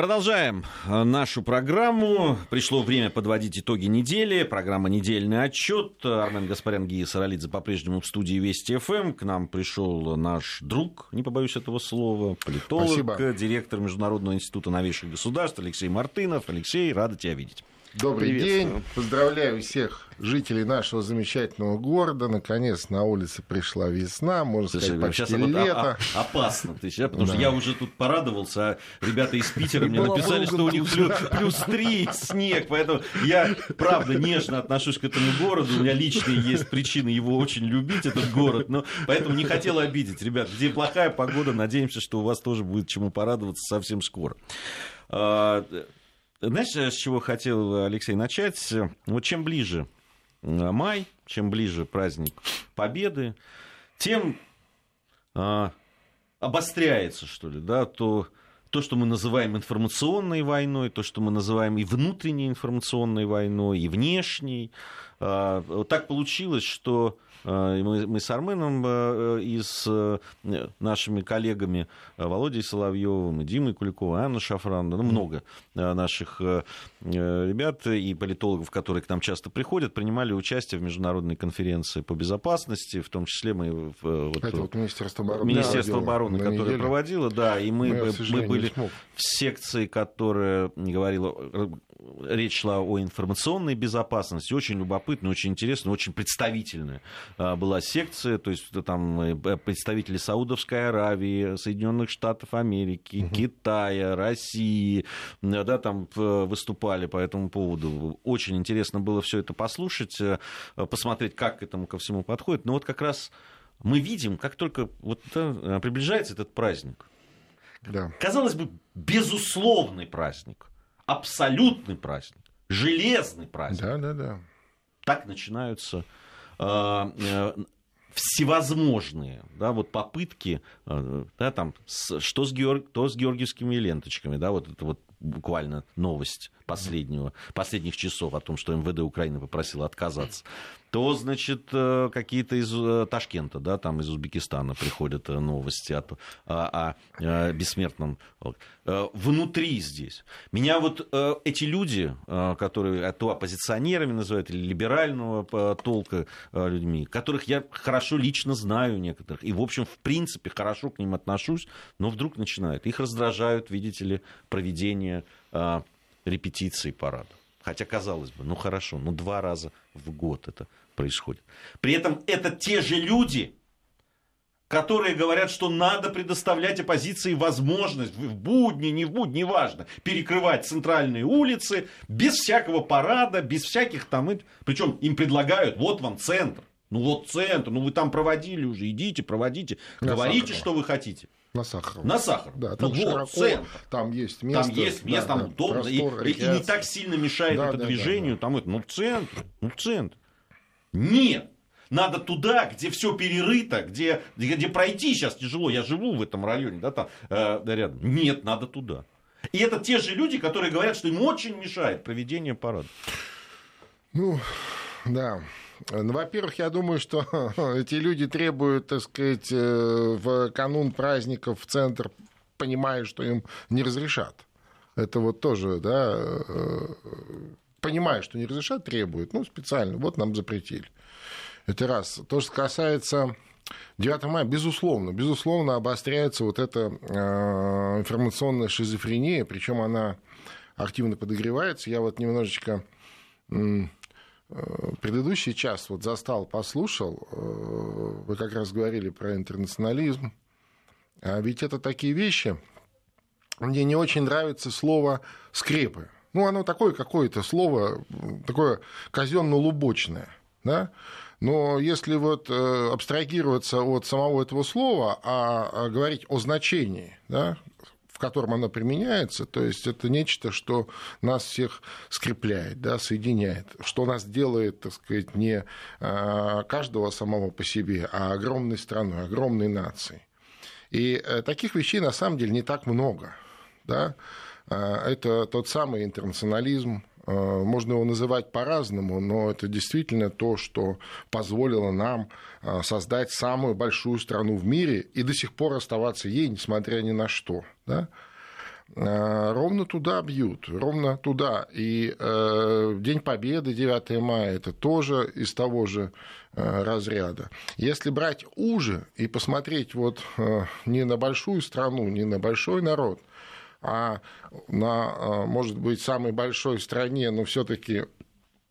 Продолжаем э, нашу программу. Пришло время подводить итоги недели. Программа «Недельный отчет». Армен Гаспарян, Гия Саралидзе по-прежнему в студии Вести ФМ. К нам пришел наш друг, не побоюсь этого слова, политолог, Спасибо. директор Международного института новейших государств Алексей Мартынов. Алексей, рада тебя видеть. Добрый день. Поздравляю всех жителей нашего замечательного города. Наконец на улице пришла весна, можно Слушай, сказать, почти сейчас лето. Вот опасно, ты сейчас, потому да. что я уже тут порадовался, а ребята из Питера мне написали, что у них плюс, плюс 3 снег, поэтому я, правда, нежно отношусь к этому городу, у меня личные есть причины его очень любить, этот город, но поэтому не хотел обидеть. Ребят, где плохая погода, надеемся, что у вас тоже будет чему порадоваться совсем скоро. Знаешь, с чего хотел Алексей начать? Вот чем ближе май, чем ближе праздник Победы, тем а, обостряется, что ли, да, то, то, что мы называем информационной войной, то, что мы называем и внутренней информационной войной, и внешней. А, так получилось, что Э, мы, мы с Арменом э, и с э, нашими коллегами Володей Соловьевым, Димой Куликовым, Анной Шафран, ну, много наших ребят и политологов, которые к нам часто приходят, принимали участие в международной конференции по безопасности, в том числе мы... Вот, Это вот Министерство обороны. Министерство обороны, которое проводило, да, и мы, мы, мы были в секции, которая говорила речь шла о информационной безопасности, очень любопытная, очень интересная, очень представительная а, была секция, то есть там э, представители Саудовской Аравии, Соединенных Штатов Америки, угу. Китая, России, да, там выступали по этому поводу. Очень интересно было все это послушать, э, посмотреть, как к этому ко всему подходит. Но вот как раз мы видим, как только вот э, приближается этот праздник, да. казалось бы, безусловный праздник, абсолютный праздник, железный праздник. Да, да, да. Так начинаются э, э, всевозможные да, вот попытки, э, да, там, с, что, с Георг, то с георгиевскими ленточками, да, вот это вот буквально новость последнего, последних часов о том, что МВД Украины попросила отказаться, то, значит, э, какие-то из э, Ташкента, да, там из Узбекистана приходят э, новости о, о, о бессмертном. Внутри здесь. Меня вот эти люди, которые то оппозиционерами называют, или либерального толка людьми, которых я хорошо лично знаю некоторых, и, в общем, в принципе, хорошо к ним отношусь, но вдруг начинают. Их раздражают, видите ли, проведение репетиции парада. Хотя, казалось бы, ну хорошо, ну два раза в год это происходит. При этом это те же люди, которые говорят, что надо предоставлять оппозиции возможность в будни, не в будни, неважно, перекрывать центральные улицы без всякого парада, без всяких там... Причем им предлагают, вот вам центр, ну вот центр, ну вы там проводили уже, идите, проводите, говорите, что вы хотите. На Сахарова. На Сахарова. Да, там ну, широко, центр. Там есть место. Там есть место, да, там да, удобно. Простор, и, и не так сильно мешает да, это да, движению. Да, да. Там это, ну в центр, ну в центр. Нет. Надо туда, где все перерыто, где, где пройти сейчас тяжело. Я живу в этом районе, да, там э, рядом. Нет, надо туда. И это те же люди, которые говорят, что им очень мешает проведение парада. Ну, да. Ну, во-первых, я думаю, что эти люди требуют, так сказать, э, в канун праздников в центр, понимая, что им не разрешат. Это вот тоже, да, э, понимая, что не разрешат, требуют. Ну, специально, вот нам запретили. Это раз. То, что касается 9 мая, безусловно, безусловно, обостряется вот эта э, информационная шизофрения, причем она активно подогревается. Я вот немножечко предыдущий час вот застал, послушал, э, вы как раз говорили про интернационализм, а ведь это такие вещи, мне не очень нравится слово «скрепы». Ну, оно такое какое-то слово, такое казенно-лубочное, да? Но если вот э, абстрагироваться от самого этого слова, а, а говорить о значении, да, котором оно применяется, то есть это нечто, что нас всех скрепляет, да, соединяет, что нас делает, так сказать, не а, каждого самого по себе, а огромной страной, огромной нацией. И э, таких вещей на самом деле не так много. Да? А, это тот самый интернационализм, а, можно его называть по-разному, но это действительно то, что позволило нам создать самую большую страну в мире и до сих пор оставаться ей, несмотря ни на что. Да? ровно туда бьют, ровно туда. И э, День Победы, 9 мая, это тоже из того же э, разряда. Если брать уже и посмотреть вот э, не на большую страну, не на большой народ, а на, может быть, самой большой стране, но все-таки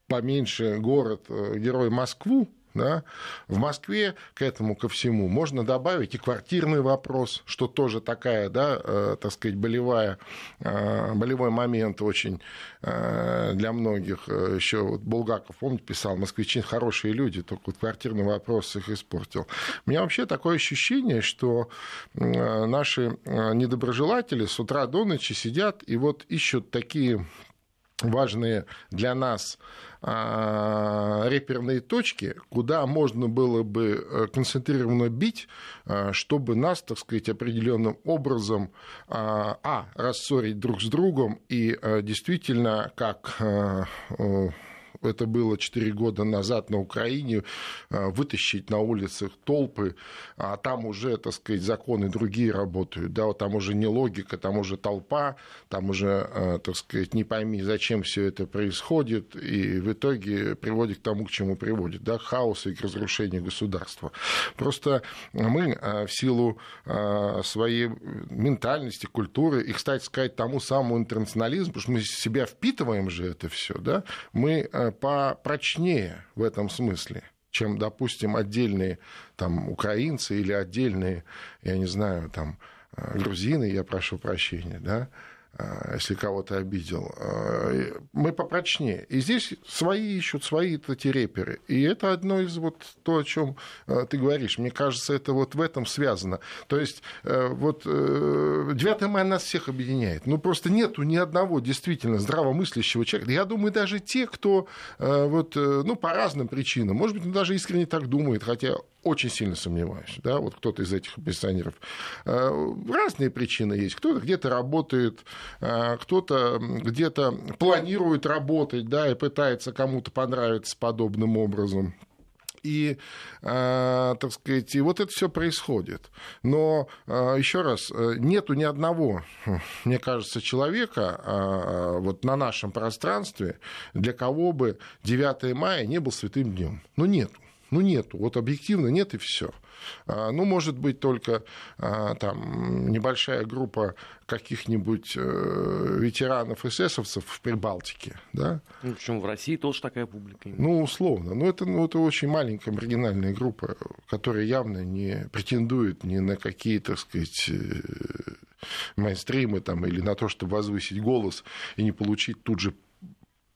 поменьше город, герой Москву, да? В Москве к этому ко всему можно добавить и квартирный вопрос, что тоже такая, да, э, так сказать, болевая, э, болевой момент очень э, для многих. Еще вот Булгаков, помните, писал, москвичи хорошие люди, только вот квартирный вопрос их испортил. У меня вообще такое ощущение, что наши недоброжелатели с утра до ночи сидят и вот ищут такие важные для нас а, реперные точки, куда можно было бы э, концентрированно бить, а, чтобы нас, так сказать, определенным образом а, а рассорить друг с другом и действительно, как это было 4 года назад на Украине, э, вытащить на улицах толпы, а там уже, так сказать, законы другие работают, да, там уже не логика, там уже толпа, там уже, э, так сказать, не пойми, зачем все это происходит, и в итоге приводит к тому, к чему приводит, да, к хаосу и к разрушению государства. Просто мы э, в силу своей ментальности, культуры, и, кстати сказать, тому самому интернационализму, потому что мы себя впитываем же это все, да, мы попрочнее в этом смысле чем, допустим, отдельные там, украинцы или отдельные, я не знаю, там, э, грузины, я прошу прощения, да, если кого-то обидел. Э, мы попрочнее. И здесь свои ищут свои эти реперы. И это одно из вот то, о чем э, ты говоришь. Мне кажется, это вот в этом связано. То есть вот 9 мая нас всех объединяет. Ну, просто нету ни одного действительно здравомыслящего человека. Я думаю, даже те, кто вот, ну, по разным причинам, может быть, даже искренне так думает, хотя очень сильно сомневаюсь, да, вот кто-то из этих пенсионеров. Разные причины есть. Кто-то где-то работает Э, кто-то где-то планирует работать, да, и пытается кому-то понравиться подобным образом. И, э, так сказать, и вот это все происходит. Но э, еще раз, нету ни одного, мне кажется, человека вот на нашем пространстве, для кого бы 9 мая не был святым днем. Ну, нету. Ну, нету. Вот объективно нет и все. А, ну, может быть, только а, там небольшая группа каких-нибудь э, ветеранов эсэсовцев в Прибалтике, да? Ну, причем в России тоже такая публика. Ну, условно. Но это, ну, это очень маленькая маргинальная группа, которая явно не претендует ни на какие, так сказать, э, мейнстримы там, или на то, чтобы возвысить голос и не получить тут же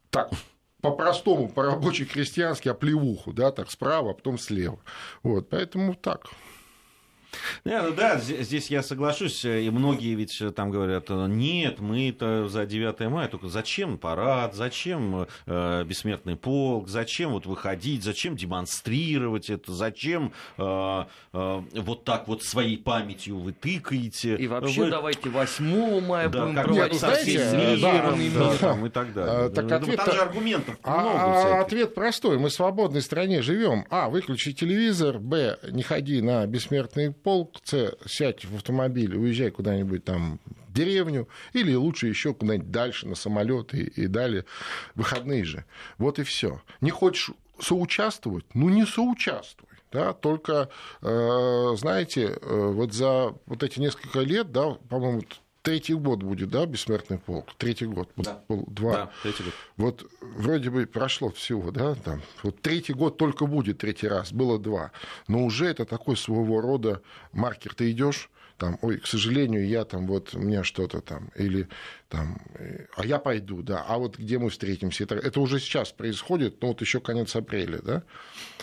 так по-простому, по-рабочей крестьянски оплевуху, да, так справа, а потом слева. Вот, поэтому так. Не, ну да, здесь я соглашусь, и многие ведь там говорят, нет, мы-то за 9 мая, только зачем парад, зачем э, бессмертный полк, зачем вот выходить, зачем демонстрировать это, зачем э, э, вот так вот своей памятью вы тыкаете. И вообще вы... давайте 8 мая да, будем проводить со всеми да, да, там, и так далее. А, так ну, ответ, там же аргументов а, много. А, ответ простой, мы в свободной стране живем. А, выключи телевизор, Б, не ходи на бессмертный полк, С, сядь в автомобиль, уезжай куда-нибудь там в деревню, или лучше еще куда-нибудь дальше на самолет и, и далее. Выходные же. Вот и все. Не хочешь соучаствовать? Ну, не соучаствуй. Да, только, э, знаете, э, вот за вот эти несколько лет, да, по-моему, третий год будет, да, бессмертный полк? Третий год. Да. Был два. Да, третий год. Вот вроде бы прошло всего, да, там. Вот третий год только будет третий раз, было два. Но уже это такой своего рода маркер. Ты идешь там, ой, к сожалению, я там вот, у меня что-то там, или там, э, а я пойду, да, а вот где мы встретимся, это, это уже сейчас происходит, ну вот еще конец апреля, да,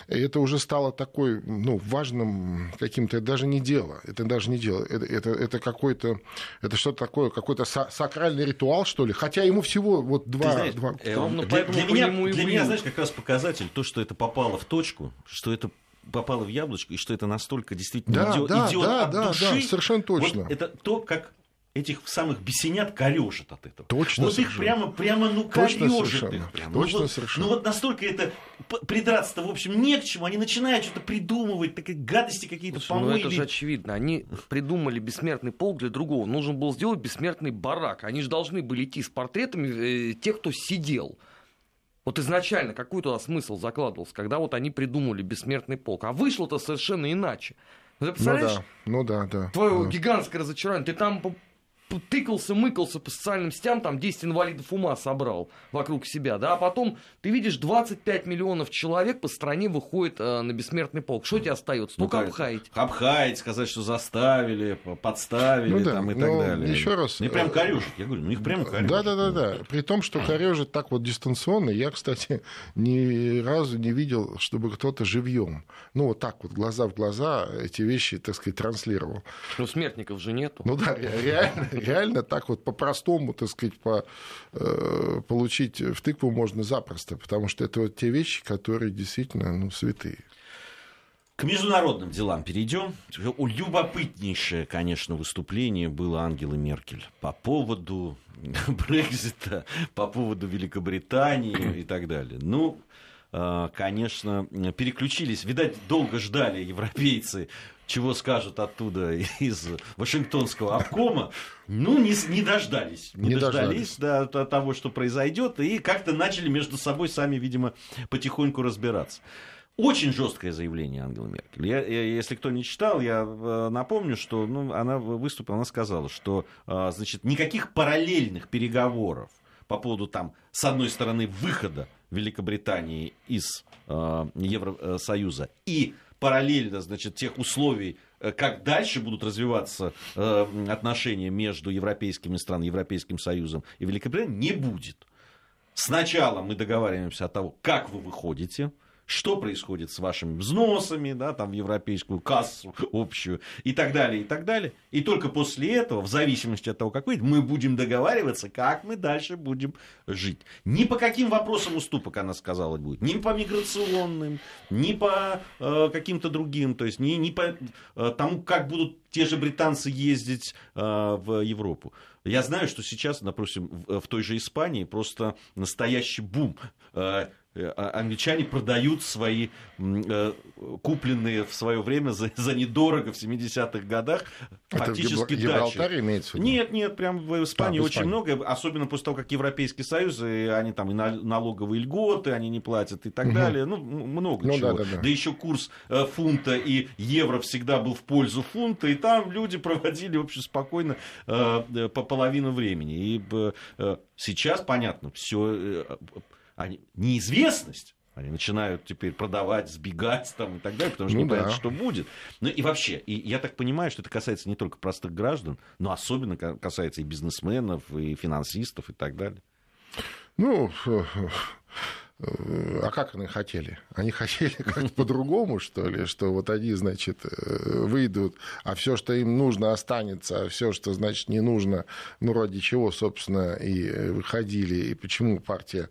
и это уже стало такой, ну, важным каким-то, это даже не дело, это даже не дело, это, это, это какой-то, это что-то такое, какой-то сакральный ритуал, что ли, хотя ему всего вот два... знаешь, два... Э, для, для, меня, для меня, знаешь, как раз показатель, то, что это попало в точку, что это попало в яблочко, и что это настолько действительно да, идет, да, от да, души. Да, совершенно точно. Вот это то, как этих самых бесенят корежит от этого. Точно Вот совершенно. их прямо, прямо ну, корежит их. Прямо. Точно ну, вот, совершенно. Ну вот настолько это придраться-то, в общем, не к чему. Они начинают что-то придумывать, такие гадости какие-то Слушай, Ну, это же очевидно. Они придумали бессмертный полк для другого. Нужно было сделать бессмертный барак. Они же должны были идти с портретами э, тех, кто сидел. Вот изначально какой туда смысл закладывался, когда вот они придумали бессмертный полк. А вышло-то совершенно иначе. Ну, ты представляешь? Ну да, ну да, да. Твое да. гигантское разочарование. Ты там тыкался, мыкался по социальным сетям, там 10 инвалидов ума собрал вокруг себя, да, а потом ты видишь 25 миллионов человек по стране выходит э, на бессмертный полк. Что тебе остается? Только ну, обхаять. Обхаять, сказать, что заставили, подставили ну, да, там, и так далее. Еще раз. Ну, прям корежит, я говорю, ну их прям корежит. Да, да, да, да. При том, что корежит так вот дистанционно, я, кстати, ни разу не видел, чтобы кто-то живьем, ну вот так вот глаза в глаза эти вещи, так сказать, транслировал. Ну смертников же нету. Ну да, реально, реально так вот по-простому, так сказать, по, э, получить в тыкву можно запросто, потому что это вот те вещи, которые действительно ну, святые. К международным делам перейдем. Любопытнейшее, конечно, выступление было Ангелы Меркель по поводу Брекзита, по поводу Великобритании и так далее. Ну, э, конечно, переключились. Видать, долго ждали европейцы чего скажут оттуда из Вашингтонского обкома, ну, не, не дождались. Не, не дождались, дождались. Да, того, что произойдет, и как-то начали между собой сами, видимо, потихоньку разбираться. Очень жесткое заявление Ангелы Меркель. Я, я, если кто не читал, я э, напомню, что ну, она выступила, она сказала, что э, значит, никаких параллельных переговоров по поводу там, с одной стороны, выхода Великобритании из э, Евросоюза и параллельно, значит, тех условий, э, как дальше будут развиваться э, отношения между европейскими странами, Европейским Союзом и Великобританией, не будет. Сначала мы договариваемся о том, как вы выходите, что происходит с вашими взносами, да, там в европейскую кассу общую и так далее, и так далее. И только после этого, в зависимости от того, как выйдет, мы будем договариваться, как мы дальше будем жить. Ни по каким вопросам уступок, она сказала, будет. Ни по миграционным, ни по э, каким-то другим. То есть ни, ни по э, тому, как будут те же британцы ездить э, в Европу. Я знаю, что сейчас, допустим, в, в той же Испании просто настоящий бум. Э, англичане продают свои э, купленные в свое время за, за недорого в 70-х годах фактически Это дачи. имеется в виду? Нет, нет, прям в Испании а, в очень много, особенно после того, как Европейский Союз, и они там и налоговые льготы, они не платят и так угу. далее, ну, много ну, чего. Да, да, да. да еще курс э, фунта и евро всегда был в пользу фунта, и там люди проводили, в общем, спокойно по половину времени. И сейчас, понятно, все они, неизвестность, они начинают теперь продавать, сбегать там и так далее, потому что ну, не да. что будет. Ну и вообще, и я так понимаю, что это касается не только простых граждан, но особенно касается и бизнесменов, и финансистов и так далее. Ну, а как они хотели? Они хотели как по-другому, что ли, что вот они, значит, э, выйдут, а все, что им нужно, останется, а все, что, значит, не нужно, ну, ради чего, собственно, и выходили, и почему партия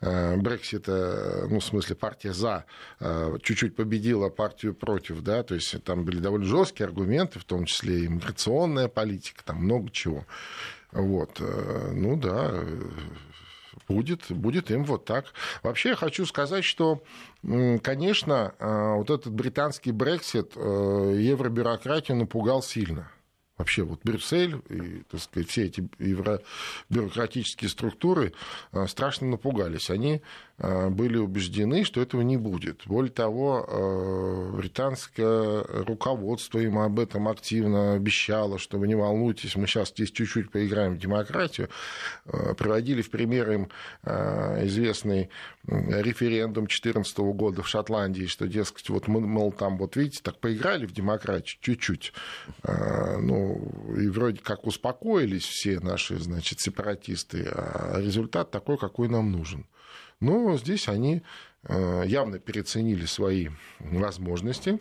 э, Брексита, ну, в смысле, партия за, э, чуть-чуть победила партию против, да, то есть там были довольно жесткие аргументы, в том числе и миграционная политика, там много чего. Вот, ну да, будет, будет им вот так. Вообще я хочу сказать, что, конечно, а, вот этот британский Брексит э, евробюрократию напугал сильно вообще вот Брюссель и, так сказать, все эти евробюрократические структуры а, страшно напугались. Они были убеждены, что этого не будет. Более того, а, британское руководство им об этом активно обещало, что вы не волнуйтесь, мы сейчас здесь чуть-чуть поиграем в демократию. Приводили в пример им известный референдум 2014 года в Шотландии, что, дескать, вот мы, мол, там, вот видите, так поиграли в демократию чуть-чуть. Ну, и вроде как успокоились все наши, значит, сепаратисты, а результат такой, какой нам нужен. Но здесь они э, явно переоценили свои возможности,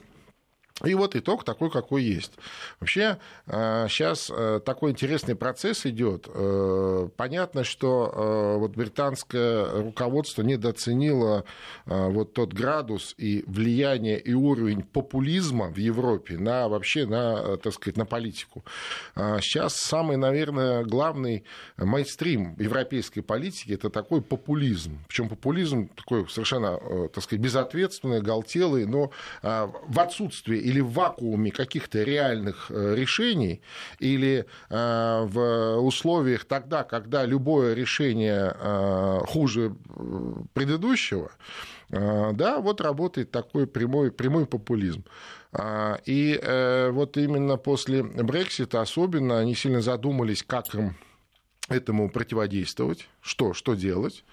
И вот итог такой, какой есть. Вообще сейчас э, э, такой интересный процесс идет. Э, понятно, что вот британское руководство недооценило вот тот градус и влияние и уровень популизма в Европе на вообще на, так сказать, на политику. Сейчас самый, наверное, главный мейнстрим европейской политики это такой популизм. Причем популизм такой совершенно, так сказать, безответственный, галтелый, но в отсутствии или в вакууме каких-то реальных э, решений, или э, в условиях тогда, когда любое решение э, хуже предыдущего, да, вот работает такой прямой, прямой популизм. И вот именно после Брексита особенно они сильно задумались, как им этому противодействовать, что, что делать.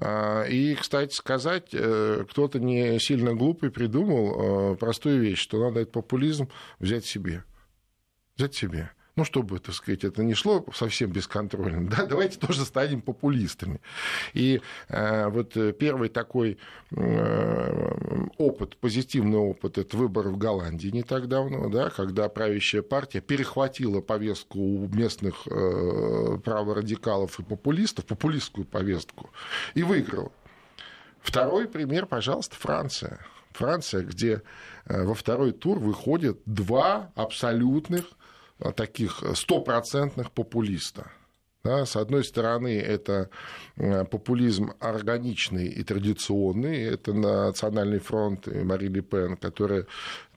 А, и, кстати сказать, э, кто-то не сильно глупый придумал э, простую вещь, что надо этот популизм взять себе. Взять себе ну, чтобы, так сказать, это не шло совсем бесконтрольно, да, давайте тоже станем популистами. И э, вот первый такой э, опыт, позитивный опыт, это выборы в Голландии не так давно, да, когда правящая партия перехватила повестку у местных э, праворадикалов и популистов, популистскую повестку, и выиграла. Второй пример, пожалуйста, Франция. Франция, где э, во второй тур выходят два абсолютных Э, таких стопроцентных популиста. Да, с одной стороны, это э, популизм органичный и традиционный, это Национальный фронт и Мари Ле Пен, которая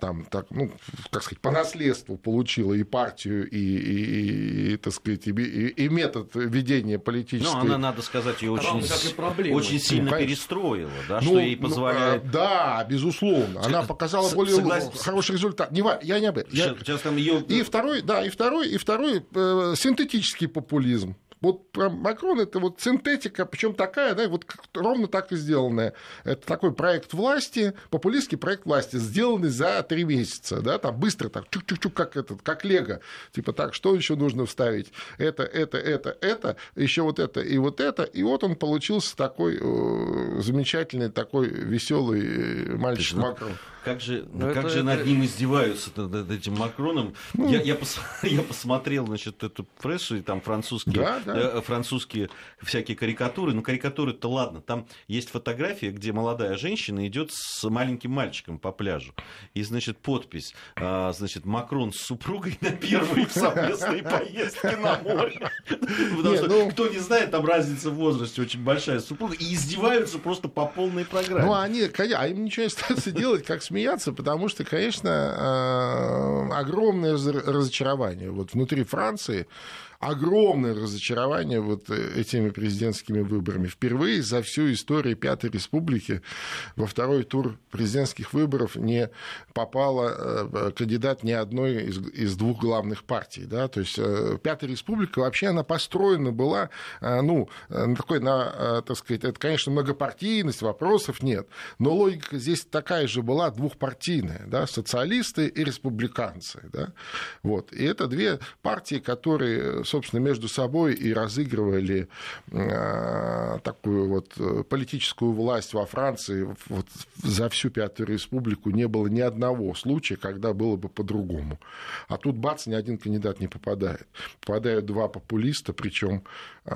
там, так, ну, как сказать, по наследству получила и партию, и, и, и так сказать, и, и метод ведения политической... Ну, она, надо сказать, ее очень, очень сильно ну, перестроила, да, ну, что ей ну, позволяет... Ну, да, безусловно. Она показала с, более согласен. хороший результат. Не, я не об этом. Сейчас, я... сейчас там ее... И второй, да, и второй, и второй э, синтетический популизм. Вот Макрон это вот синтетика, причем такая, да, вот ровно так и сделанная. Это такой проект власти, популистский проект власти, сделанный за три месяца, да, там быстро так, чук-чук-чук, как этот, как лего. Типа так, что еще нужно вставить? Это, это, это, это, еще вот это и вот это. И вот он получился такой э, замечательный, такой веселый э, мальчик ну, Макрон. Как же, ну, как это, же над ним издеваются над этим Макроном? Ну, я, я, пос, я посмотрел, значит, эту прессу, и там французские, да, да. Э, французские всякие карикатуры. Ну, карикатуры-то ладно. Там есть фотография, где молодая женщина идет с маленьким мальчиком по пляжу. И, значит, подпись, а, значит, Макрон с супругой на первой совместной поездке на море. Потому что, ну кто не знает, там разница в возрасте очень большая супруга. И издеваются просто по полной программе. Ну, они, а им ничего не остается делать, как смеяться, потому что, конечно, э, огромное разочарование вот внутри Франции огромное разочарование вот э, этими президентскими выборами. Впервые за всю историю Пятой Республики во второй тур президентских выборов не попала э, кандидат ни одной из, из двух главных партий. Да? То есть э, Пятая Республика вообще она построена была ну, такой, на, так сказать, это, конечно, многопартийность, вопросов нет, но логика здесь такая же была двухпартийная, да? социалисты и республиканцы. Да? Вот. И это две партии, которые собственно, между собой и разыгрывали э, такую вот э, политическую власть во Франции. Вот за всю Пятую Республику не было ни одного случая, когда было бы по-другому. А тут, бац, ни один кандидат не попадает. Попадают два популиста, причем э,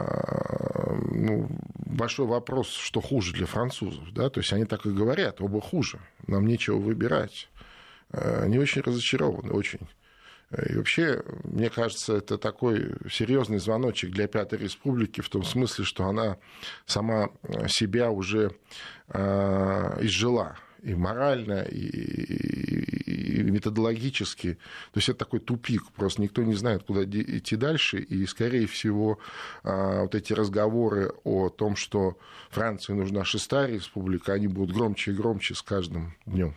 ну, большой вопрос, что хуже для французов. Да? То есть они так и говорят, оба хуже, нам нечего выбирать. Они очень разочарованы, очень. И вообще, мне кажется, это такой серьезный звоночек для Пятой Республики в том смысле, что она сама себя уже э, изжила и морально, и, и, и методологически. То есть это такой тупик, просто никто не знает, куда идти дальше, и, скорее всего, э, вот эти разговоры о том, что Франции нужна шестая республика, они будут громче и громче с каждым днем.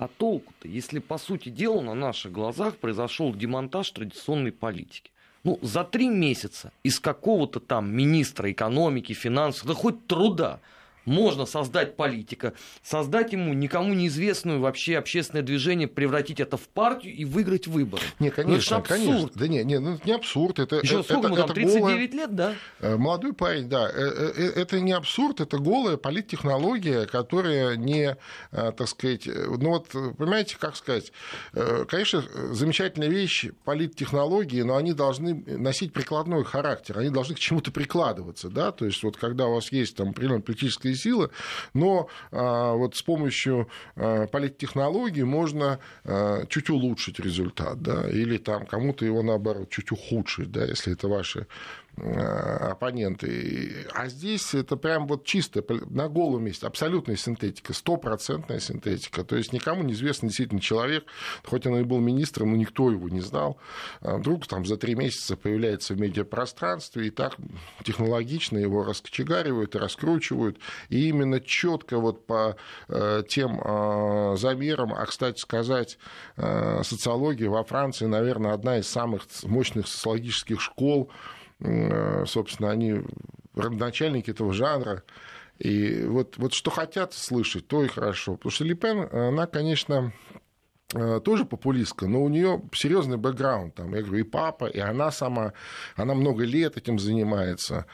А толку-то, если, по сути дела, на наших глазах произошел демонтаж традиционной политики? Ну, за три месяца из какого-то там министра экономики, финансов, да хоть труда, можно создать политика, создать ему никому неизвестную вообще общественное движение, превратить это в партию и выиграть выборы. Не, конечно, ну, это абсурд. конечно. Да не, не, ну, это не абсурд. Это, Еще это, сколько это, ему там, 39 голая... лет, да? Э, молодой парень, да. Э, э, это не абсурд, это голая политтехнология, которая не, так сказать, ну вот, понимаете, как сказать, конечно, замечательная вещь политтехнологии, но они должны носить прикладной характер, они должны к чему-то прикладываться, да, то есть вот когда у вас есть там определенная политическая силы, но а, вот с помощью а, политтехнологий можно а, чуть улучшить результат, да, или там кому-то его, наоборот, чуть ухудшить, да, если это ваши оппоненты. А здесь это прям вот чисто на голом месте, абсолютная синтетика, стопроцентная синтетика. То есть никому неизвестный действительно человек, хоть он и был министром, но никто его не знал. А вдруг там за три месяца появляется в медиапространстве, и так технологично его раскочегаривают и раскручивают. И именно четко вот по э, тем э, замерам, а, кстати сказать, социология во Франции, наверное, одна из самых мощных социологических школ, Э, собственно, они родоначальники этого жанра. И вот, вот что хотят слышать, то и хорошо. Потому что Липен, она, конечно, э, тоже популистка, но у нее серьезный бэкграунд. Там, я говорю, и папа, и она сама, она много лет этим занимается.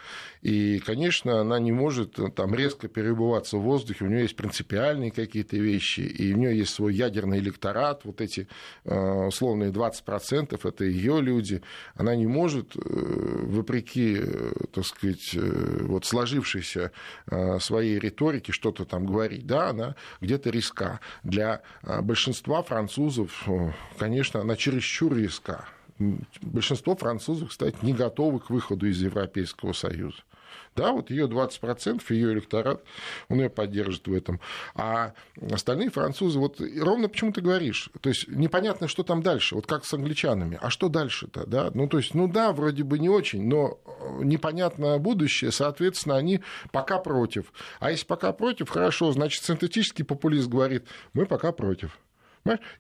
И, конечно, она не может э, там резко перебываться в воздухе, у нее есть принципиальные какие-то вещи, и у нее есть свой ядерный электорат, вот эти э, условные 20% это ее люди. Она не может, э, вопреки, так сказать, вот сложившейся своей риторике что-то там говорить. Да, она где-то риска. Для большинства французов, конечно, она чересчур риска большинство французов, кстати, не готовы к выходу из Европейского Союза. Да, вот ее 20%, ее электорат, он ее поддержит в этом. А остальные французы, вот ровно почему ты говоришь, то есть непонятно, что там дальше, вот как с англичанами. А что дальше-то, да? Ну, то есть, ну да, вроде бы не очень, но непонятно будущее, соответственно, они пока против. А если пока против, хорошо, значит, синтетический популист говорит, мы пока против.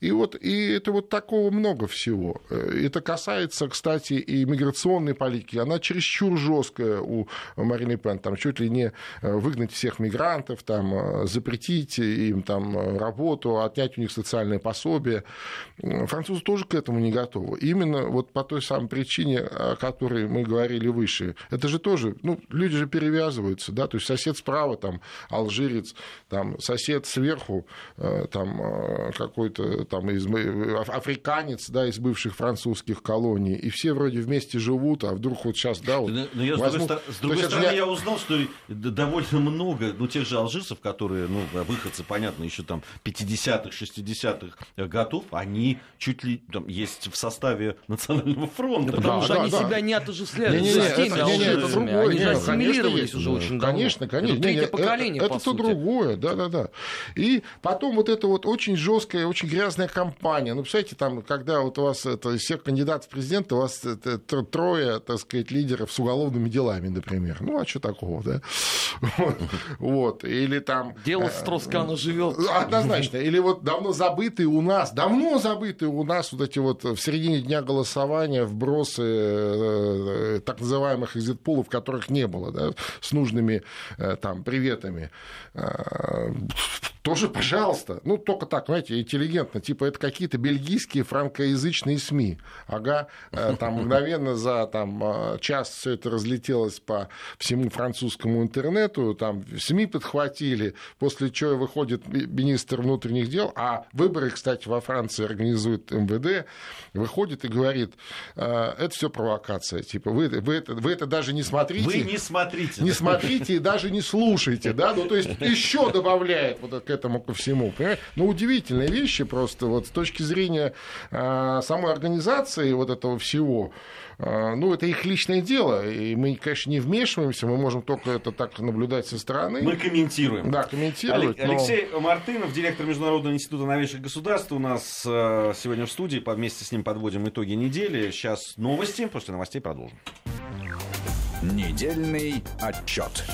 И, вот, и это вот такого много всего. Э, это касается, кстати, и миграционной политики. Она чересчур жесткая у Марины Пен. Там чуть ли не э, выгнать всех мигрантов, там, э, запретить им там, работу, отнять у них социальное пособие. Французы тоже к этому не готовы. Именно вот по той самой причине, о которой мы говорили выше. Это же тоже, ну, люди же перевязываются, да, то есть сосед справа, там, алжирец, там, сосед сверху, там, какой-то какой-то там из, африканец, да, из бывших французских колоний, и все вроде вместе живут, а вдруг вот сейчас, да, вот... Но, я, возьму... с другой, с другой стороны, я... я узнал, что довольно много, ну, тех же алжирцев, которые, ну, выходцы, понятно, еще там 50-х, 60-х годов, они чуть ли там есть в составе Национального фронта. Да, потому да, что да, они да. себя не отождествляют не, не, не, с теми другое, они же ассимилировались уже очень давно. Конечно, конечно. Это третье поколение, Это, это то другое, да-да-да. И потом вот это вот очень жесткое, очень очень грязная кампания. Ну, представляете, там, когда вот у вас это, из всех кандидатов в президенты, у вас это, трое, так сказать, лидеров с уголовными делами, например. Ну, а что такого, да? Вот. Или там... Дело э, Строскана живет. Однозначно. Или вот давно забытые у нас, давно забытые у нас вот эти вот в середине дня голосования вбросы э, так называемых экзитпулов, которых не было, да, с нужными э, там приветами тоже, пожалуйста. Ну, только так, знаете, интеллигентно. Типа, это какие-то бельгийские франкоязычные СМИ. Ага, э, там мгновенно за там, э, час все это разлетелось по всему французскому интернету, там СМИ подхватили, после чего выходит министр внутренних дел, а выборы, кстати, во Франции организует МВД, выходит и говорит, «Э, это все провокация. Типа, вы, вы, это, вы это даже не смотрите. Вы не смотрите. Не смотрите и даже не слушайте. Да? Ну, то есть, еще добавляет вот это этому ко всему. Понимаете? Ну, удивительные вещи просто вот с точки зрения э, самой организации вот этого всего. Э, ну, это их личное дело, и мы, конечно, не вмешиваемся, мы можем только это так наблюдать со стороны. Мы комментируем. Да, комментировать. Но... Алексей Мартынов, директор Международного института новейших государств, у нас э, сегодня в студии, вместе с ним подводим итоги недели. Сейчас новости, после новостей продолжим. Недельный отчет.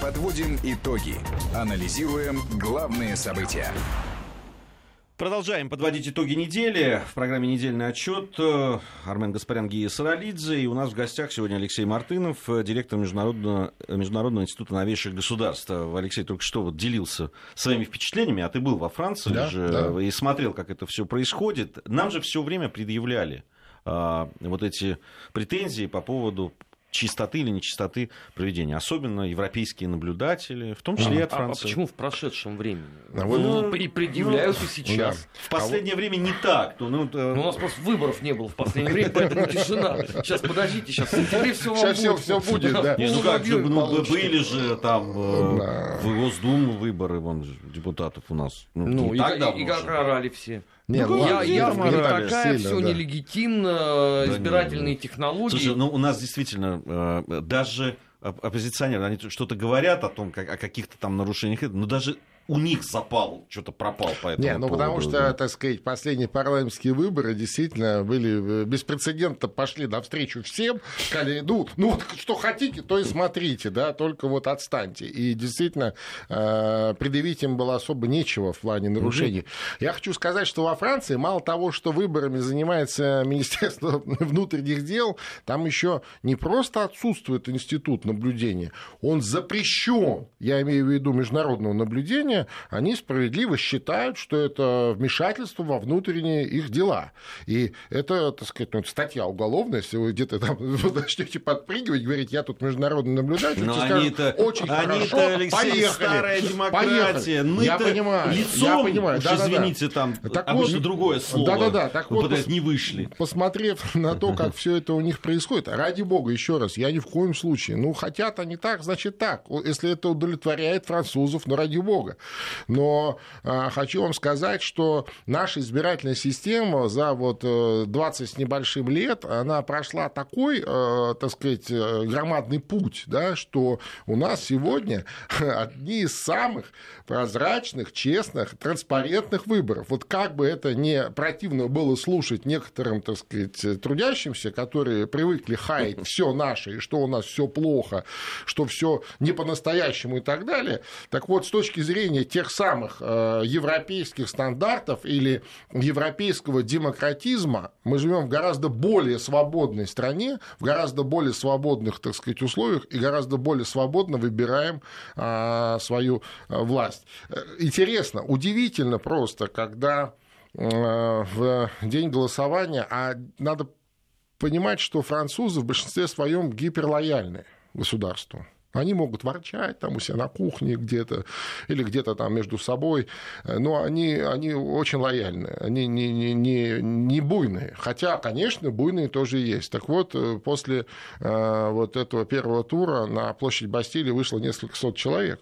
Подводим итоги. Анализируем главные события. Продолжаем подводить итоги недели. В программе «Недельный отчет» Армен Гаспарян, Гия Саралидзе. И у нас в гостях сегодня Алексей Мартынов, директор Международного, Международного института новейших государств. Алексей только что вот делился своими впечатлениями, а ты был во Франции Да, же да. и смотрел, как это все происходит. Нам же все время предъявляли а, вот эти претензии по поводу чистоты или нечистоты проведения. Особенно европейские наблюдатели, в том числе и от А, а Франции. почему в прошедшем времени? А вот- Ну, и предъявляют и Да. сейчас. В последнее время не так. То, ну, э, Ну, у нас просто выборов не было в последнее время, поэтому тишина. Сейчас, подождите, сейчас в сентябре все вам Щас всё- будет. да. Не, ну как же, ну, получится. были же там э, Да. в Госдуму выборы вон, же, депутатов у нас. Ну, Ну, и, так и- давно и как орали все. Не, Ну, ну Я, ладно, я орали такая, сильно, все да. нелегитимно, Да избирательные не. технологии. Слушай, ну у нас действительно э, даже оп- оппозиционеры, они что-то говорят о том, как, о каких-то там нарушениях, но даже у них запал, что-то пропал по этому Не, ну потому поводу, что, да. так сказать, последние парламентские выборы действительно были э, беспрецедентно пошли навстречу всем, сказали, ну, ну что хотите, то и смотрите, да, только вот отстаньте. И действительно, э, предъявить им было особо нечего в плане нарушений. Я хочу сказать, что во Франции мало того, что выборами занимается Министерство внутренних дел, там еще не просто отсутствует институт наблюдения, он запрещен, я имею в виду международного наблюдения, они справедливо считают, что это вмешательство во внутренние их дела. И это, так сказать, ну, это статья уголовная, если вы где-то там начнете подпрыгивать, говорить, я тут международный наблюдатель, Но скажут, они-то, очень они-то, хорошо, Алексей, поехали, старая демократия. Мы-то я понимаю, лицом, я понимаю, уж извините, там Так обычно вот, другое слово. Да-да-да, так вот, не вышли. Посмотрев на то, как все это у них происходит, ради бога, еще раз, я ни в коем случае. Ну, хотят они так, значит так. Если это удовлетворяет французов, ну, ради бога. Но а, хочу вам сказать, что наша избирательная система за вот э, 20 с небольшим лет, она прошла такой, э, так сказать, э, громадный путь, да, что у нас сегодня одни из самых прозрачных, честных, транспарентных выборов. Вот как бы это не противно было слушать некоторым, так сказать, трудящимся, которые привыкли хаять все наше, и что у нас все плохо, что все не по-настоящему и так далее. Так вот, с точки зрения тех самых э, европейских стандартов или европейского демократизма, мы живем в гораздо более свободной стране, в гораздо более свободных, так сказать, условиях и гораздо более свободно выбираем а, свою а, власть. Э, Интересно, удивительно просто, когда э, в день голосования, а надо понимать, что французы в большинстве своем гиперлояльны государству. Они могут ворчать там у себя на кухне где-то или где-то там между собой, но они, они очень лояльны, они не, не, не, не буйные. Хотя, конечно, буйные тоже есть. Так вот, э, после э, вот этого первого тура на площадь Бастилии вышло несколько сот человек.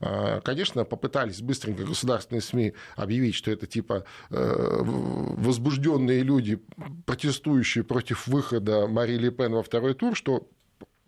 Э, Конечно, попытались быстренько государственные СМИ объявить, что это типа э, возбужденные люди, протестующие против выхода Мари Ле Пен во второй тур, что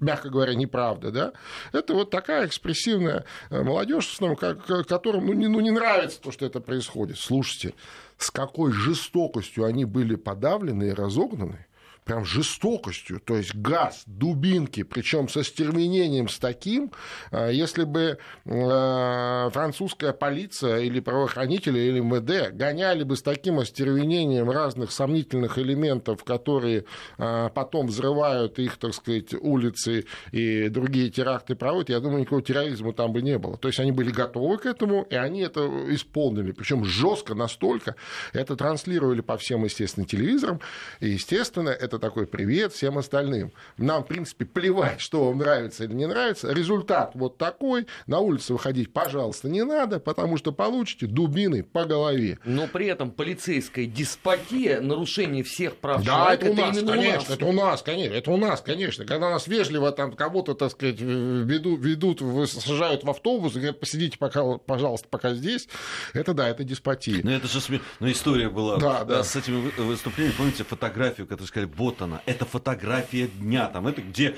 мягко говоря, неправда, да, это вот такая экспрессивная э, молодежь, в основном, ко- которым ну, не, ну, не нравится то, что это происходит. Слушайте, с какой жестокостью они были подавлены и разогнаны, прям жестокостью, то есть газ, дубинки, причем со стервенением с таким, э, если бы э, французская полиция или правоохранители или МВД гоняли бы с таким остервенением разных сомнительных элементов, которые э, потом взрывают их, так сказать, улицы и другие теракты проводят, я думаю, никакого терроризма там бы не было. То есть они были готовы к этому, и они это исполнили. Причем жестко настолько. Это транслировали по всем, естественно, телевизорам. И, естественно, это такой привет всем остальным. Нам, в принципе, плевать, что вам нравится или не нравится. Результат вот такой. На улицу выходить, пожалуйста, не надо, потому что получите дубины по голове. Но при этом полицейская деспотия, нарушение всех прав Да, человека, это у нас, именно конечно, у нас. это у нас, конечно, это у нас, конечно. Когда нас вежливо там кого-то, так сказать, ведут, ведут вы- сажают в автобус и говорят, посидите, пока, пожалуйста, пока здесь, это да, это деспотия. Ну, это же сме- ну, история была Да, да. э, с этими вы- выступлениями. Помните фотографию, которую сказали, она, это фотография дня. Там это где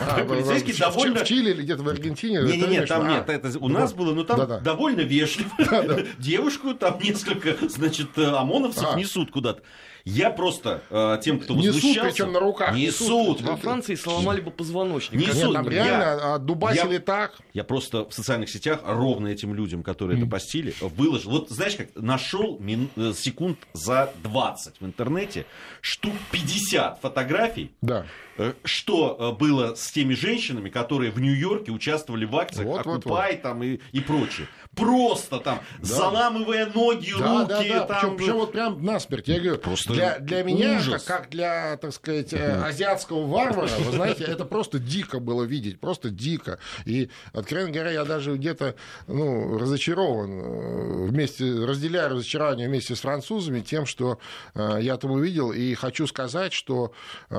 А, полицейский в- довольно... В Чили или где-то в Аргентине. Не-не-не, ты имеешь там виду? нет, А, это у ну нас вот. было, но там Да-да. довольно вежливо. Девушку там несколько, значит, ОМОНовцев А. несут куда-то. Я просто э, тем, кто Несут, возмущался... причем на руках. Несут. Во Франции сломали бы позвоночник. Не Как- суть. Нет, там Я- реально отдубасили я- так. Я просто в социальных сетях ровно этим людям, которые это постили, выложил. Вот знаешь как, нашел мин- э, секунд за 20 в интернете штук 50 фотографий, Да. Э, что э, было с теми женщинами, которые в Нью-Йорке участвовали в акциях Вот, вот, «Окупай» там и, и прочее. Просто там, заламывая ноги, Да, руки. да, да. там, Причем, причем вот прям насмерть. Я говорю, Просто для, для меня, ужас. как, как для, так сказать, э, азиатского варвара, вы знаете, это просто дико было видеть, просто дико. И, откровенно говоря, я даже где-то ну, разочарован, вместе, разделяю разочарование вместе с французами тем, что э, я там увидел, и хочу сказать, что э,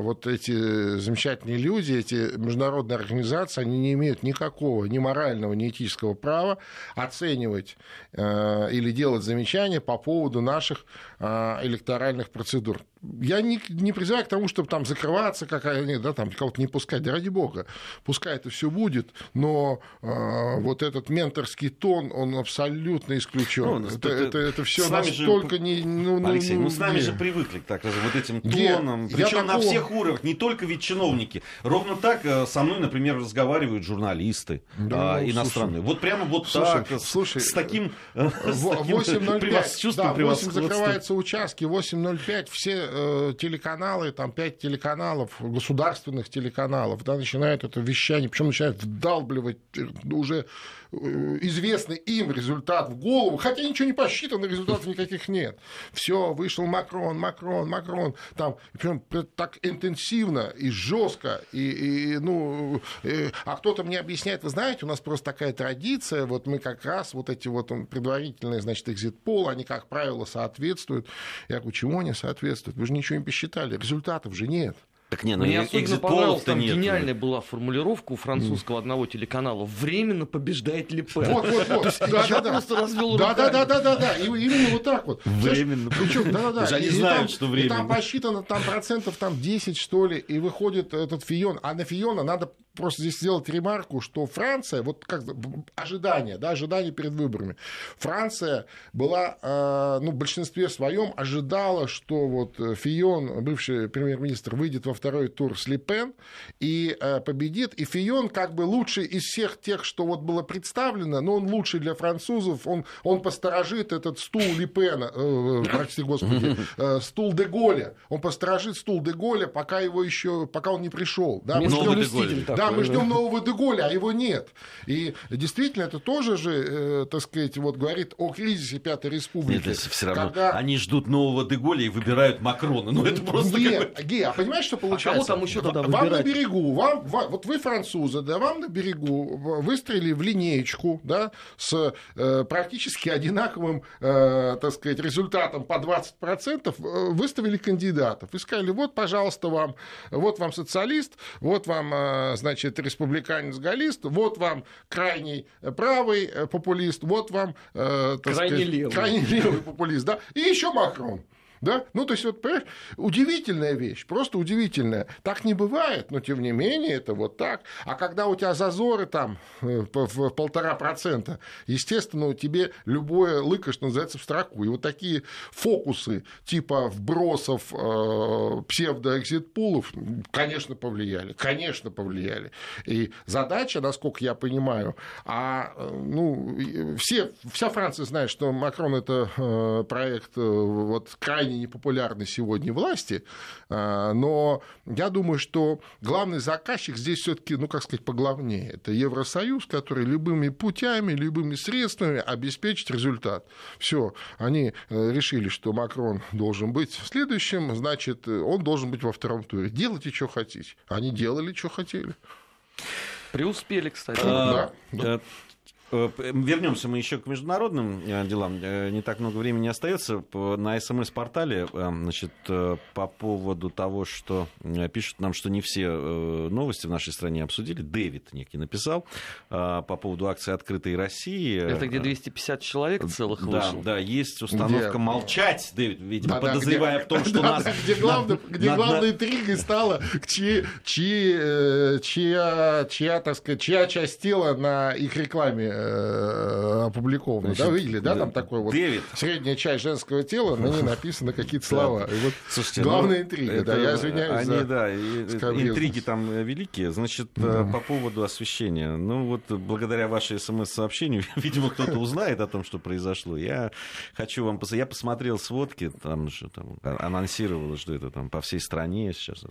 вот эти замечательные люди, эти международные организации, они не имеют никакого ни морального, ни этического права оценивать э, или делать замечания по поводу наших э, электоральных процедур. Я не, не призываю к тому, чтобы там закрываться, какая да, там кого-то не пускать, да ради бога, пускай это все будет, но э, вот этот менторский тон, он абсолютно исключен. Ну, это, это- это, это все нами же- настолько не... Ну, ну, Алексей, ну ну, с нами не. же привыкли так же, вот этим тоном. Причем на такого- всех уровнях, не только ведь чиновники. Ровно так э, со мной, например, разговаривают журналисты Да, а, ну, иностранные. Вот прямо вот Слушай, так, с- слушай, с таким, э, с Во- таким 8.05, превос- чувством да, 8 превосходства. закрываются участки, 8.05 все э, телеканалы, там 5 телеканалов, государственных телеканалов, да, начинают это вещание, причем начинают вдалбливать э, уже известный им результат в голову, хотя ничего не посчитано, результатов никаких нет. Все, вышел Макрон, Макрон, Макрон, там, причем так интенсивно и жестко, и, и, ну, э, а кто-то мне объясняет, вы знаете, у нас просто такая традиция, вот мы как раз вот эти вот предварительные, значит, экзит-пол, они, как правило, соответствуют. Я говорю, чему они соответствуют? Вы же ничего не посчитали, результатов же нет. Так не, ну Мне особенно понравилась там нет. гениальная была формулировка у французского одного телеканала. Временно побеждает Ле Пен. Вот, вот, вот. Да, Я да, да. просто развел Да, да, да, да, да, да. И именно вот так вот. Временно. Причем, да, да, да. Даже они знают, что И временно. там посчитано там процентов там 10, что ли, и выходит этот Фион. А на Фиона надо просто здесь сделать ремарку, что Франция, вот как ожидание, да, ожидание перед выборами. Франция была, э, ну, в большинстве своем ожидала, что вот э, Фион, бывший премьер-министр, выйдет во второй тур с Ле Пен и э, победит. И Фион как бы лучший из всех тех, что вот было представлено, но он лучший для французов, он, он посторожит этот стул Ле Пена, э, прости господи, э, стул де Голля. Он посторожит стул де Голля, пока его еще, пока он не пришел. Да, мы Местный Да, мы ждем нового Деголя, а его нет. И действительно, это тоже же, э, так сказать, вот говорит о кризисе Пятой Республики. Нет, все равно. Когда- Они ждут нового Деголя и выбирают Макрона. Ну это просто Нет, как бы- Ге, а понимаешь, что получается? кого там еще тогда Вам на выбирать? берегу, вам, ва- вот вы французы, да, вам на берегу в- выстроили в линеечку, да, с э, практически одинаковым, э, так сказать, результатом по 20%, э, выставили кандидатов и сказали, вот, пожалуйста, вам, вот вам социалист, вот вам, э, значит, республиканец-галлист, вот вам крайний э, правый э, популист, вот вам, э, Крайне сказать, левый. крайне левый популист, да, и еще Макрон. Да? Ну, то есть, вот, понимаешь, удивительная вещь, просто удивительная. Так не бывает, но тем не менее, это вот так. А когда у тебя зазоры там э, в полтора процента, естественно, у тебе любое лыко, что называется, в строку. И вот такие фокусы типа вбросов э, псевдоэкзит-пулов, конечно, повлияли. Конечно, повлияли. И задача, насколько я понимаю, а, ну, все, вся Франция знает, что Макрон это э, проект э, вот, крайне непопулярный сегодня власти, э, но я думаю, что главный заказчик здесь все-таки, ну, как сказать, поглавнее. Это Евросоюз, который любыми путями, любыми средствами обеспечит результат. Все, они э, решили, что Макрон должен быть следующим, значит, э, он должен быть во втором туре. Делайте, что хотите. Они делали, что хотели. Преуспели, кстати. А, да. э, э, Вернемся мы еще к международным э, делам. Э, Не так много времени остается. На СМС-портале э, значит, э, по поводу того, что э, пишут нам, что не все э, новости в нашей стране обсудили. Дэвид некий написал э, по поводу акции «Открытой России». Это где 250 человек целых Да, вышло. да, есть установка Где? молчать, Дэвид, видимо, Да-да, подозревая где- в том, что да, нас... да, Где, главное, на- где на- главной интригой стало, чьи, чьи, э, чья, чья, так сказать, чья часть тела на их рекламе э, опубликовано. Значит, да, видели, да, там такой вот средняя часть женского тела, на ней написаны какие-то слова. И вот Слушайте, главная ну, интрига, это, да, я извиняюсь Они, да, интриги там великие. Значит, да. по поводу освещения. Ну вот благодаря вашей смс-сообщению, видимо, кто-то узнает о том, что произошло. Я хочу вам... Я посмотрел сводки, там же там, анонсировало, что это там по всей стране сейчас.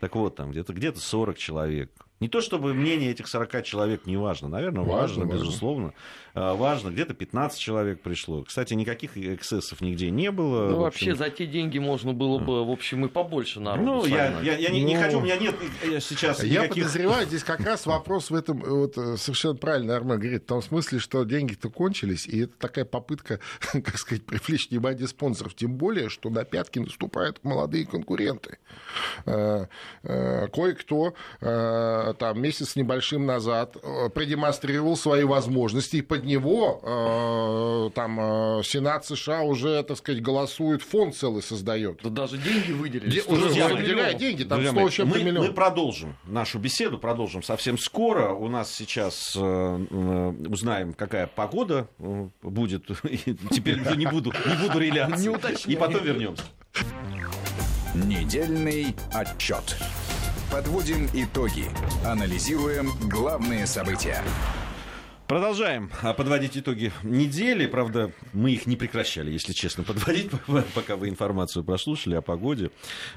Так вот, там где-то где 40 человек не то чтобы мнение этих 40 человек не важно, наверное, важно, важно безусловно. Важно, важно. где-то 15 человек пришло. Кстати, никаких эксцессов нигде не было. Ну, вообще, за те деньги можно было бы, в общем, и побольше народу Ну, я, я, я не, не хочу, у меня нет сейчас Я никаких... подозреваю, здесь как раз вопрос в этом, вот совершенно правильно Армен говорит, в том смысле, что деньги-то кончились, и это такая попытка, как сказать, привлечь внимание спонсоров, тем более, что на пятки наступают молодые конкуренты. Э, э, кое-кто э, там месяц с небольшим назад э, продемонстрировал свои возможности, и под него э, там э, Сенат США уже, так сказать, голосует, фонд целый создает. Да даже деньги выделили. Де- уже выделяют деньги, там 100 чем-то мы, мы продолжим нашу беседу, продолжим совсем скоро. У нас сейчас узнаем, какая погода будет. Теперь не буду, не буду реляться. И потом вернемся. Недельный отчет. Подводим итоги. Анализируем главные события. Продолжаем а, подводить итоги недели. Правда, мы их не прекращали, если честно, подводить, пока вы информацию прослушали о погоде,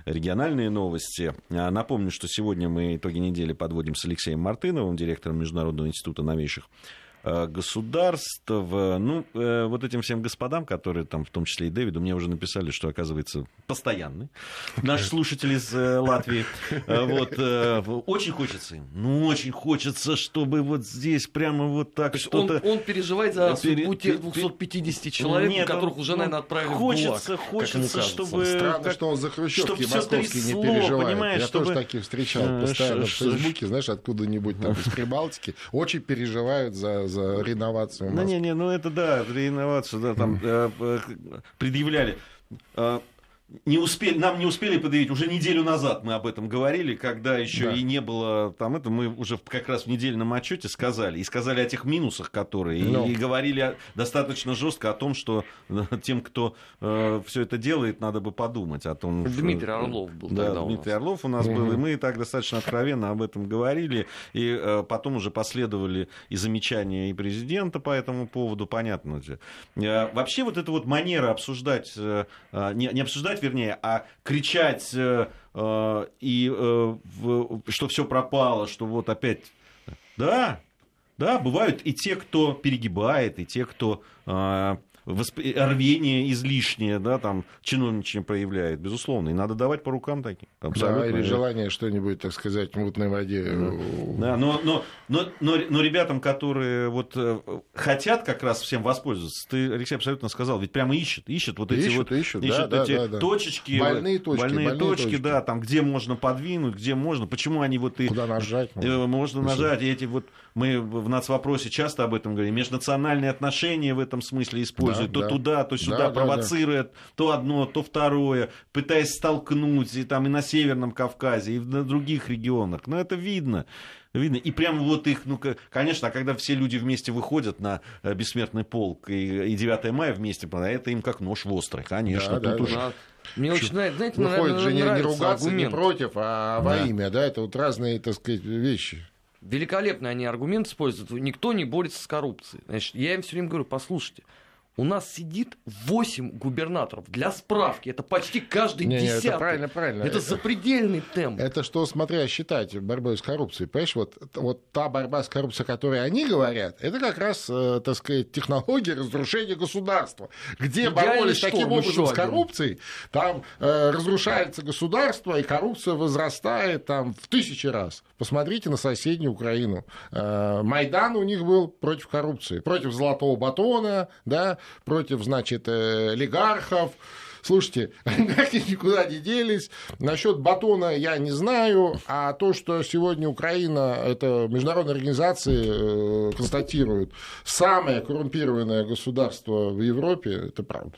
региональные новости. А, напомню, что сегодня мы итоги недели подводим с Алексеем Мартыновым, директором Международного института новейших государств. Ну, э, вот этим всем господам, которые там, в том числе и Дэвиду, мне уже написали, что, оказывается, постоянный наш слушатель из э, Латвии. Вот, очень хочется им, ну, очень хочется, чтобы вот здесь прямо вот так что-то... Он, он переживает за судьбу тех 250 человек, Нет, которых уже, наверное, отправили хочется, в ГУЛАГ, Хочется, чтобы... Странно, что он за Хрущевки московские не переживает. Понимаешь, Я чтобы... тоже таких встречал постоянно в Фейсбуке, знаешь, откуда-нибудь там из Прибалтики. Очень переживают за за реновацию. Ну, не, не, ну это да, реновацию, да, там э, э, предъявляли. Не успели, нам не успели подавить, уже неделю назад мы об этом говорили, когда еще да. и не было там это, мы уже как раз в недельном отчете сказали, и сказали о тех минусах, которые, Но. и, ну. и говорили достаточно жестко о том, что э, тем, кто э, все это делает, надо бы подумать о том. Дмитрий что, Орлов был да, тогда Дмитрий у нас. Орлов у нас угу. был, и мы так достаточно откровенно об этом говорили, и э, потом уже последовали и замечания и президента по этому поводу, понятно. Э, вообще вот эта вот манера обсуждать, э, э не, не обсуждать вернее, а кричать э, э, и э, в, что все пропало, что вот опять. Да, да, бывают и те, кто перегибает, и те, кто э, восп... рвение излишнее, да, там, чиновничье проявляет, безусловно. И надо давать по рукам таким. Абсолютно. Да, или желание что-нибудь, так сказать, в мутной воде. Да, но, но, но, но, но ребятам, которые вот э, хотят как раз всем воспользоваться, ты, Алексей, абсолютно сказал, ведь прямо ищут, ищут вот эти ищут, вот ищут, ищут да, эти да, да, точечки, больные точки, больные, больные точки, точки, да, там, где можно подвинуть, где можно, почему они вот и... Куда нажать? Можно, э, можно нажать, и эти вот, мы в нацвопросе часто об этом говорим, межнациональные отношения в этом смысле используют, да, то да. туда, то сюда, да, провоцирует да, да. то одно, то второе, пытаясь столкнуть и там и на Северном Кавказе, и на других регионах. Но это видно. Видно. И прямо вот их, ну, конечно, а когда все люди вместе выходят на э, бессмертный полк и, и 9 мая вместе, это им как нож в острый, конечно. Да, тут да, уже... Мне очень нравится, знаете, Выходит же не, не ругаться аргумент. не против, а во да. имя, да, это вот разные, так сказать, вещи. Великолепный они аргумент используют. Никто не борется с коррупцией. Значит, я им все время говорю, послушайте, у нас сидит 8 губернаторов. Для справки, это почти каждый не, десятый. Не, это правильно, правильно. Это, это запредельный темп. Это что, смотря считать борьбой с коррупцией. Понимаешь, вот, вот та борьба с коррупцией, о которой они говорят, это как раз, э, так сказать, технология разрушения государства. Где Идеальный боролись шторм, таким образом с коррупцией, там э, разрушается государство, и коррупция возрастает там в тысячи раз. Посмотрите на соседнюю Украину. Э, Майдан у них был против коррупции, против золотого батона, да, против, значит, э, олигархов. Слушайте, олигархи никуда не делись. Насчет батона я не знаю, а то, что сегодня Украина, это международные организации э, констатируют, самое коррумпированное государство в Европе, это правда.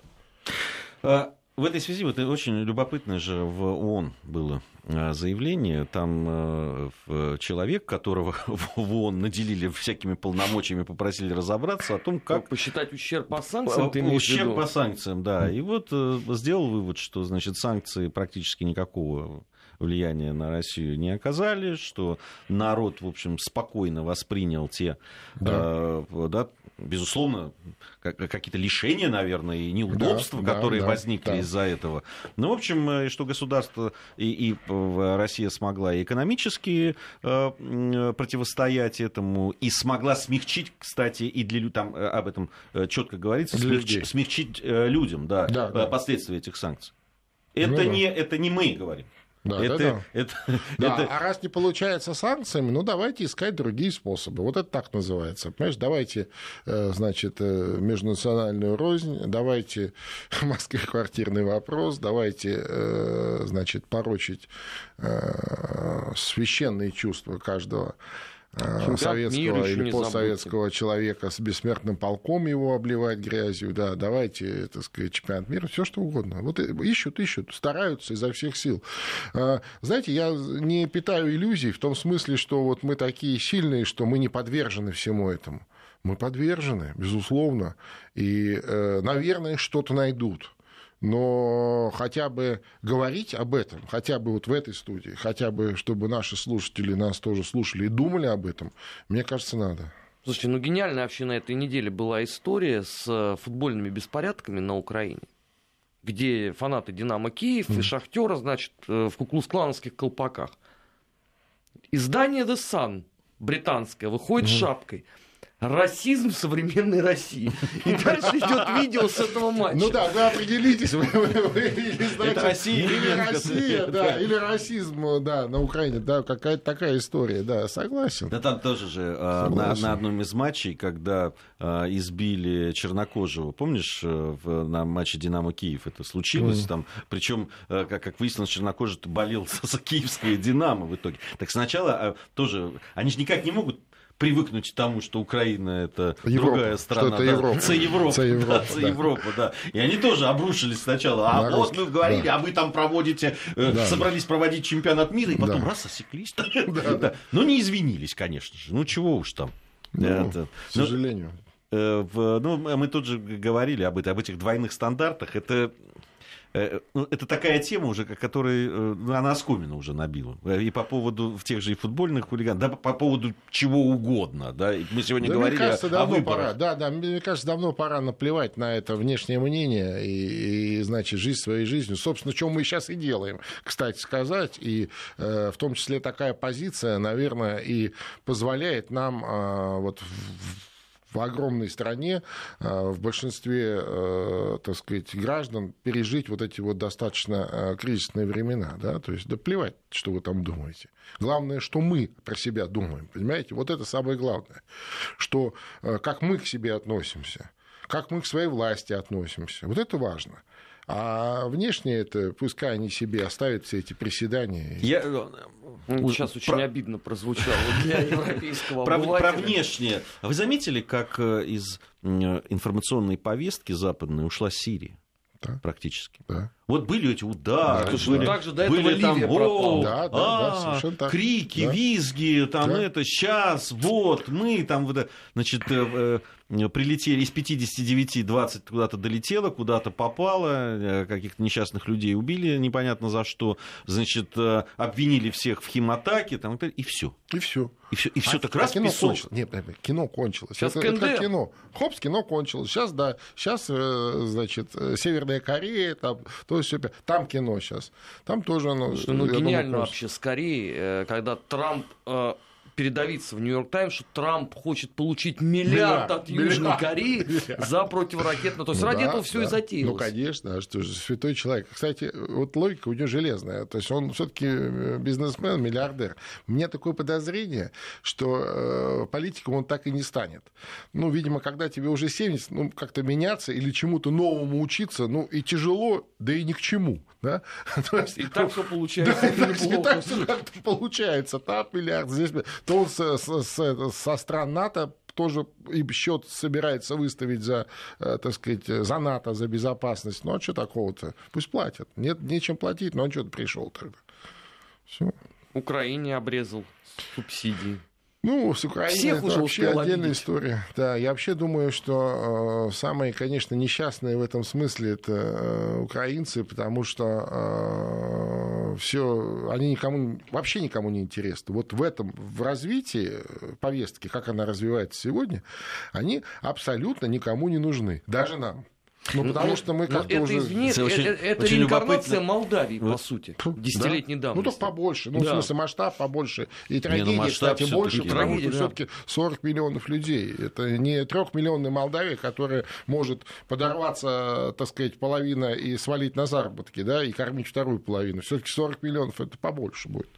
А, в этой связи вот очень любопытно же в ООН было заявление. Там э, человек, которого в ООН наделили всякими полномочиями, попросили разобраться о том, как... Посчитать ущерб по санкциям, ты Ущерб по санкциям, да. И вот сделал вывод, что, значит, санкции практически никакого влияния на Россию не оказали, что народ, в общем, спокойно воспринял те, да. Э, да, безусловно, какие-то лишения, наверное, и неудобства, да, которые да, возникли да. из-за этого. Ну, в общем, э, что государство и, и Россия смогла и экономически э, противостоять этому, и смогла смягчить, кстати, и для там э, об этом э, четко говорится, смягчить, смягчить людям да, да, да. последствия этих санкций. Ну это, ну, не, да. это не мы говорим. Да, это, да, да. Это, да. Это... А раз не получается санкциями, ну давайте искать другие способы. Вот это так называется. Понимаешь, давайте, э, значит, э, межнациональную рознь, давайте в Москве квартирный вопрос, давайте, э, значит, порочить священные чувства каждого Чемпионат советского или постсоветского человека с бессмертным полком его обливать грязью, да, давайте, так сказать, чемпионат мира, все что угодно. Вот ищут, ищут, стараются изо всех сил. А, знаете, я не питаю иллюзий в том смысле, что вот мы такие сильные, что мы не подвержены всему этому. Мы подвержены, безусловно, и, э, наверное, что-то найдут но хотя бы говорить об этом, хотя бы вот в этой студии, хотя бы чтобы наши слушатели нас тоже слушали и думали об этом, мне кажется, надо. Слушайте, ну гениальная вообще на этой неделе была история с э, футбольными беспорядками на Украине, где фанаты Динамо Киев mm. и Шахтера, значит, э, в куклус-клановских колпаках. Издание The Sun британское выходит mm. с шапкой – расизм современной России. И дальше идет видео с этого матча. Ну да, вы определитесь, вы, вы, вы, или, значит, Это Россия или Россия, да, или расизм, да, на Украине, да, какая-то такая история, да, согласен. Да там тоже же а, на, на одном из матчей, когда а, избили Чернокожего, помнишь, э, в, на матче Динамо Киев это случилось, mm. там, причем, э, как, как выяснилось, Чернокожий болел за киевское Динамо в итоге. Так сначала а, тоже, они же никак не могут привыкнуть к тому, что Украина это Европа, другая страна. Это да, Европа. Це Европа. Це Европа, да, да. Европа, да. И они тоже обрушились сначала. А На вот мы говорили, да. а вы там проводите, э, да. собрались проводить чемпионат мира, и потом да. раз осеклись. Да, да. Но не извинились, конечно же. Ну чего уж там. Ну, это, к ну, сожалению. Ну, в, ну, мы тут же говорили об, об этих двойных стандартах. Это Э, ну, это такая тема уже, которая э, ну, она оскомина уже набила. И по поводу в тех же и футбольных хулиганов, да, по поводу чего угодно. Да. Мы сегодня да, говорили мне кажется, о, давно о пора. Да, да, мне кажется, давно пора наплевать на это внешнее мнение и, и значит, жизнь своей жизнью. Собственно, что мы сейчас и делаем, кстати сказать. И э, в том числе такая позиция, наверное, и позволяет нам э, вот в огромной стране, э, в большинстве, э, так сказать, граждан пережить вот эти вот достаточно э, кризисные времена, да, то есть да плевать, что вы там думаете. Главное, что мы про себя думаем, понимаете, вот это самое главное, что как мы к себе относимся, как мы к своей власти относимся, вот это важно. А внешне это, пускай они себе оставят все эти приседания. Я... Ну, сейчас очень про... обидно прозвучало для европейского про, про внешнее. Вы заметили, как э, из информационной повестки западной ушла Сирия? Да. Практически. Да. Вот были эти удары, да, были, также до были там о, да, да, а, да, так. крики, да. визги, там да. это, сейчас, вот, мы там, значит, э, э, прилетели из 59, 20 куда-то долетело, куда-то попало, э, каких-то несчастных людей убили, непонятно за что, значит, обвинили всех в химатаке, там, и все. И все. И все, и все а, так раз кино песок. Кончилось. Нет, кино кончилось. Сейчас это, это как кино. Хопс, кино кончилось. Сейчас, да, сейчас, значит, Северная Корея, там, то есть там кино сейчас. Там тоже оно... Ну, гениально думаю, вообще скорее, э, когда Трамп передавиться в Нью-Йорк Таймс, что Трамп хочет получить миллиард, миллиард от Южной миллиард, Кореи миллиард. за противоракетную. То есть ну, ради да, этого все да. и затеялось. Ну, конечно, а что же, святой человек. Кстати, вот логика у него железная. То есть он все-таки э, бизнесмен, миллиардер. У меня такое подозрение, что э, политиком он так и не станет. Ну, видимо, когда тебе уже 70, ну, как-то меняться или чему-то новому учиться, ну, и тяжело, да и ни к чему. Да? То есть, и так все получается. Да, и так все как-то получается. Там миллиард, здесь то он со, со, со стран НАТО тоже и счет собирается выставить за, э, так сказать, за НАТО, за безопасность. Ну, а что такого-то? Пусть платят. Нет, нечем платить, но он что-то пришел тогда. Все. Украине обрезал субсидии. Ну, с Украиной Всех это уже вообще отдельная обидеть. история. Да, я вообще думаю, что э, самые, конечно, несчастные в этом смысле это э, украинцы, потому что э, все, они никому, вообще никому не интересны. Вот в этом, в развитии повестки, как она развивается сегодня, они абсолютно никому не нужны, даже нам. Ну, ну, потому что мы как-то уже... Извини, это, очень, это очень реинкарнация Молдавии, по сути, десятилетней да? давности. Ну, так побольше. Ну, да. в смысле, масштаб побольше. И трагедия, не, ну, кстати, больше, потому что все-таки 40 миллионов людей. Это не трехмиллионная Молдавия, которая может подорваться, так сказать, половина и свалить на заработки, да, и кормить вторую половину. Все-таки 40 миллионов это побольше будет.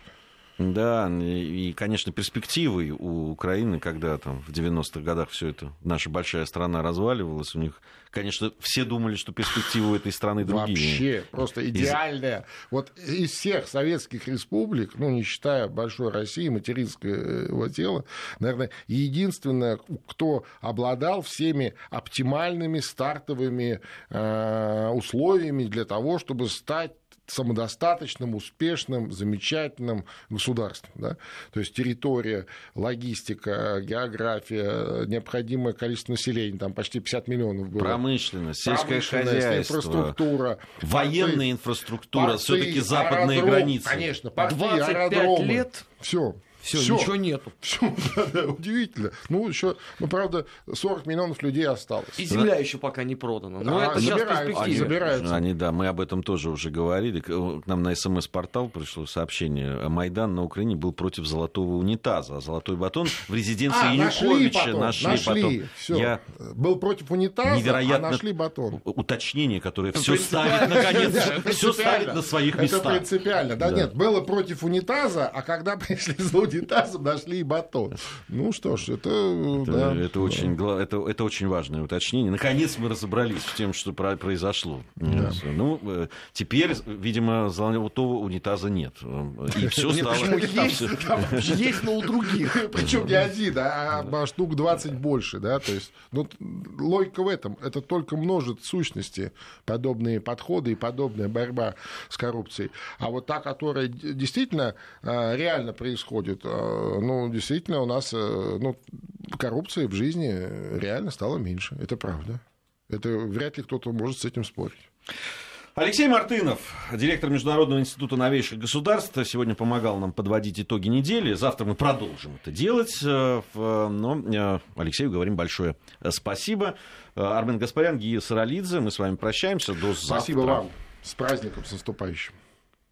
Да, и, конечно, перспективы у Украины, когда там в 90-х годах все это, наша большая страна разваливалась, у них, конечно, все думали, что перспективы у этой страны другие. Вообще, просто идеальная. Из... Вот из всех советских республик, ну, не считая большой России, материнского тела, наверное, единственное, кто обладал всеми оптимальными стартовыми э, условиями для того, чтобы стать самодостаточным, успешным, замечательным государством. Да? То есть территория, логистика, география, необходимое количество населения, там почти 50 миллионов было. Промышленность, сельское хозяйство, инфраструктура. Военная порты, инфраструктура, все-таки западные аэродром, границы. Конечно, порты, 25 аэродромы. лет. Все. Все, Всё. ничего нету. Все, да, да, удивительно. Ну, еще, ну, правда, 40 миллионов людей осталось. И земля да. еще пока не продана. Но а, это сейчас перспектива. Они, забираются. Они, да, мы об этом тоже уже говорили. К нам на СМС-портал пришло сообщение. Майдан на Украине был против золотого унитаза. А золотой батон в резиденции а, Януковича нашли, нашли, нашли Всё. Я... Был против унитаза, а невероятно а нашли батон. Уточнение, которое все ставит, наконец, все ставит на своих местах. Это принципиально. Да, нет, было против унитаза, а когда пришли за унитазом нашли и батон. Ну что ж, это... Это, да, это, да. Очень, это, это очень важное уточнение. Наконец мы разобрались с тем, что произошло. Да. Ну, э, теперь, видимо, золотого унитаза нет. И все стало... Есть, но у других. Причем не один, а штук 20 больше. Да? То есть, ну, логика в этом. Это только множит сущности подобные подходы и подобная борьба с коррупцией. А вот та, которая действительно э, реально происходит, э, ну, действительно, у нас э, ну, коррупции в жизни реально стало меньше. Это правда. Это вряд ли кто-то может с этим спорить. Алексей Мартынов, директор Международного института новейших государств, сегодня помогал нам подводить итоги недели. Завтра мы продолжим это делать. Э, но Алексею говорим большое спасибо. Армен Гаспарян, Гия Саралидзе. Мы с вами прощаемся. До завтра. Спасибо вам. С праздником, с наступающим.